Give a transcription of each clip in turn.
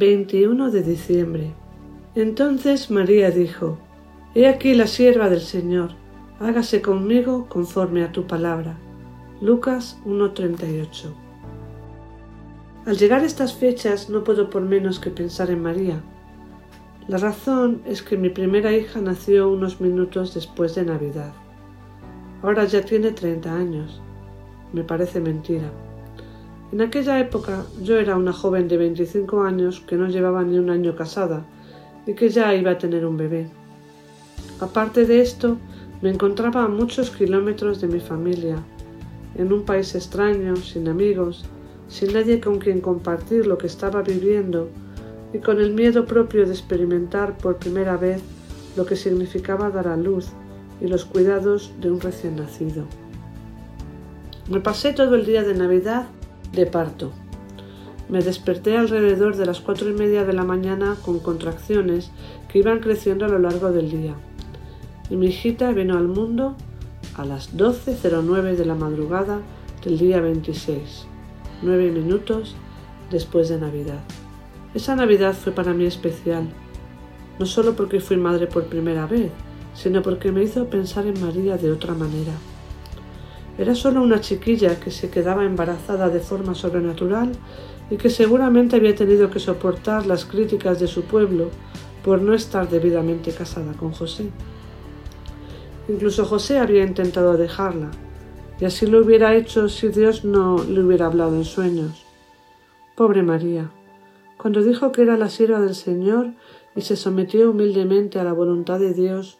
21 de diciembre. Entonces María dijo, He aquí la sierva del Señor, hágase conmigo conforme a tu palabra. Lucas 1.38 Al llegar a estas fechas no puedo por menos que pensar en María. La razón es que mi primera hija nació unos minutos después de Navidad. Ahora ya tiene 30 años. Me parece mentira. En aquella época yo era una joven de 25 años que no llevaba ni un año casada y que ya iba a tener un bebé. Aparte de esto, me encontraba a muchos kilómetros de mi familia, en un país extraño, sin amigos, sin nadie con quien compartir lo que estaba viviendo y con el miedo propio de experimentar por primera vez lo que significaba dar a luz y los cuidados de un recién nacido. Me pasé todo el día de Navidad de parto. Me desperté alrededor de las cuatro y media de la mañana con contracciones que iban creciendo a lo largo del día. Y mi hijita vino al mundo a las 12.09 de la madrugada del día 26, nueve minutos después de Navidad. Esa Navidad fue para mí especial, no solo porque fui madre por primera vez, sino porque me hizo pensar en María de otra manera. Era solo una chiquilla que se quedaba embarazada de forma sobrenatural y que seguramente había tenido que soportar las críticas de su pueblo por no estar debidamente casada con José. Incluso José había intentado dejarla, y así lo hubiera hecho si Dios no le hubiera hablado en sueños. Pobre María, cuando dijo que era la sierva del Señor y se sometió humildemente a la voluntad de Dios,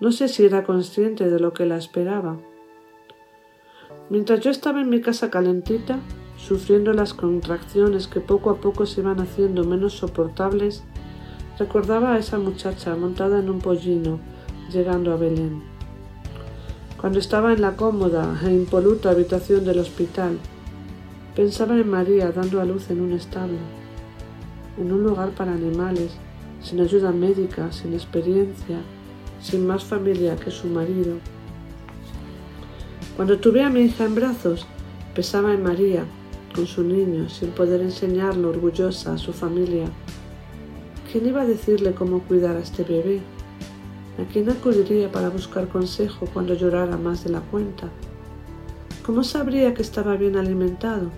no sé si era consciente de lo que la esperaba. Mientras yo estaba en mi casa calentita, sufriendo las contracciones que poco a poco se iban haciendo menos soportables, recordaba a esa muchacha montada en un pollino, llegando a Belén. Cuando estaba en la cómoda e impoluta habitación del hospital, pensaba en María dando a luz en un establo en un lugar para animales, sin ayuda médica, sin experiencia, sin más familia que su marido. Cuando tuve a mi hija en brazos, pesaba en María, con su niño, sin poder enseñarlo orgullosa a su familia. ¿Quién iba a decirle cómo cuidar a este bebé? ¿A quién acudiría para buscar consejo cuando llorara más de la cuenta? ¿Cómo sabría que estaba bien alimentado?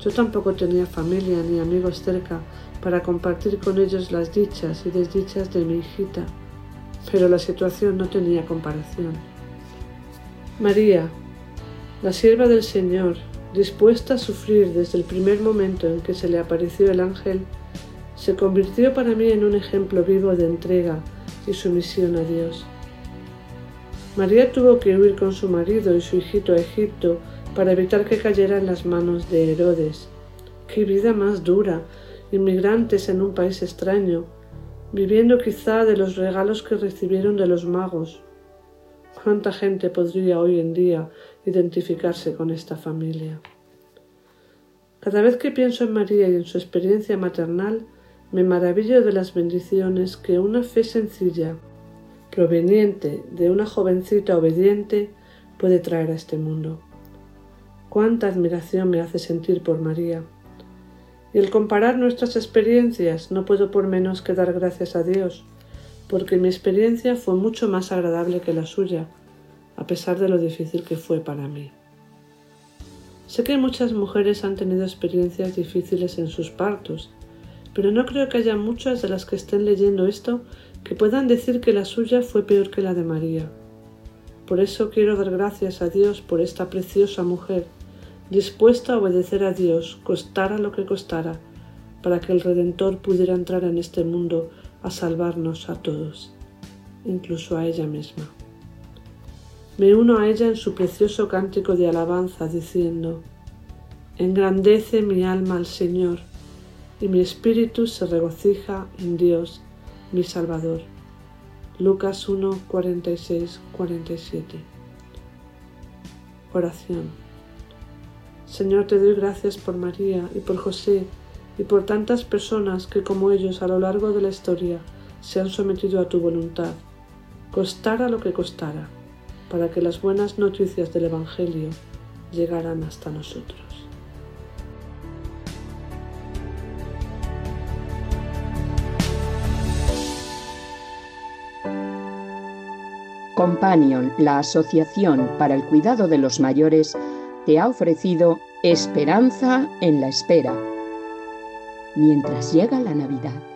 Yo tampoco tenía familia ni amigos cerca para compartir con ellos las dichas y desdichas de mi hijita, pero la situación no tenía comparación. María, la sierva del Señor, dispuesta a sufrir desde el primer momento en que se le apareció el ángel, se convirtió para mí en un ejemplo vivo de entrega y sumisión a Dios. María tuvo que huir con su marido y su hijito a Egipto para evitar que cayera en las manos de Herodes. Qué vida más dura, inmigrantes en un país extraño, viviendo quizá de los regalos que recibieron de los magos. ¿Cuánta gente podría hoy en día identificarse con esta familia? Cada vez que pienso en María y en su experiencia maternal, me maravillo de las bendiciones que una fe sencilla, proveniente de una jovencita obediente, puede traer a este mundo cuánta admiración me hace sentir por María. Y al comparar nuestras experiencias no puedo por menos que dar gracias a Dios, porque mi experiencia fue mucho más agradable que la suya, a pesar de lo difícil que fue para mí. Sé que muchas mujeres han tenido experiencias difíciles en sus partos, pero no creo que haya muchas de las que estén leyendo esto que puedan decir que la suya fue peor que la de María. Por eso quiero dar gracias a Dios por esta preciosa mujer, dispuesta a obedecer a Dios, costara lo que costara, para que el Redentor pudiera entrar en este mundo a salvarnos a todos, incluso a ella misma. Me uno a ella en su precioso cántico de alabanza, diciendo, Engrandece mi alma al Señor, y mi espíritu se regocija en Dios, mi Salvador. Lucas 1, 46, 47. Oración. Señor, te doy gracias por María y por José y por tantas personas que como ellos a lo largo de la historia se han sometido a tu voluntad, costara lo que costara, para que las buenas noticias del Evangelio llegaran hasta nosotros. Companion, la Asociación para el Cuidado de los Mayores, te ha ofrecido Esperanza en la Espera, mientras llega la Navidad.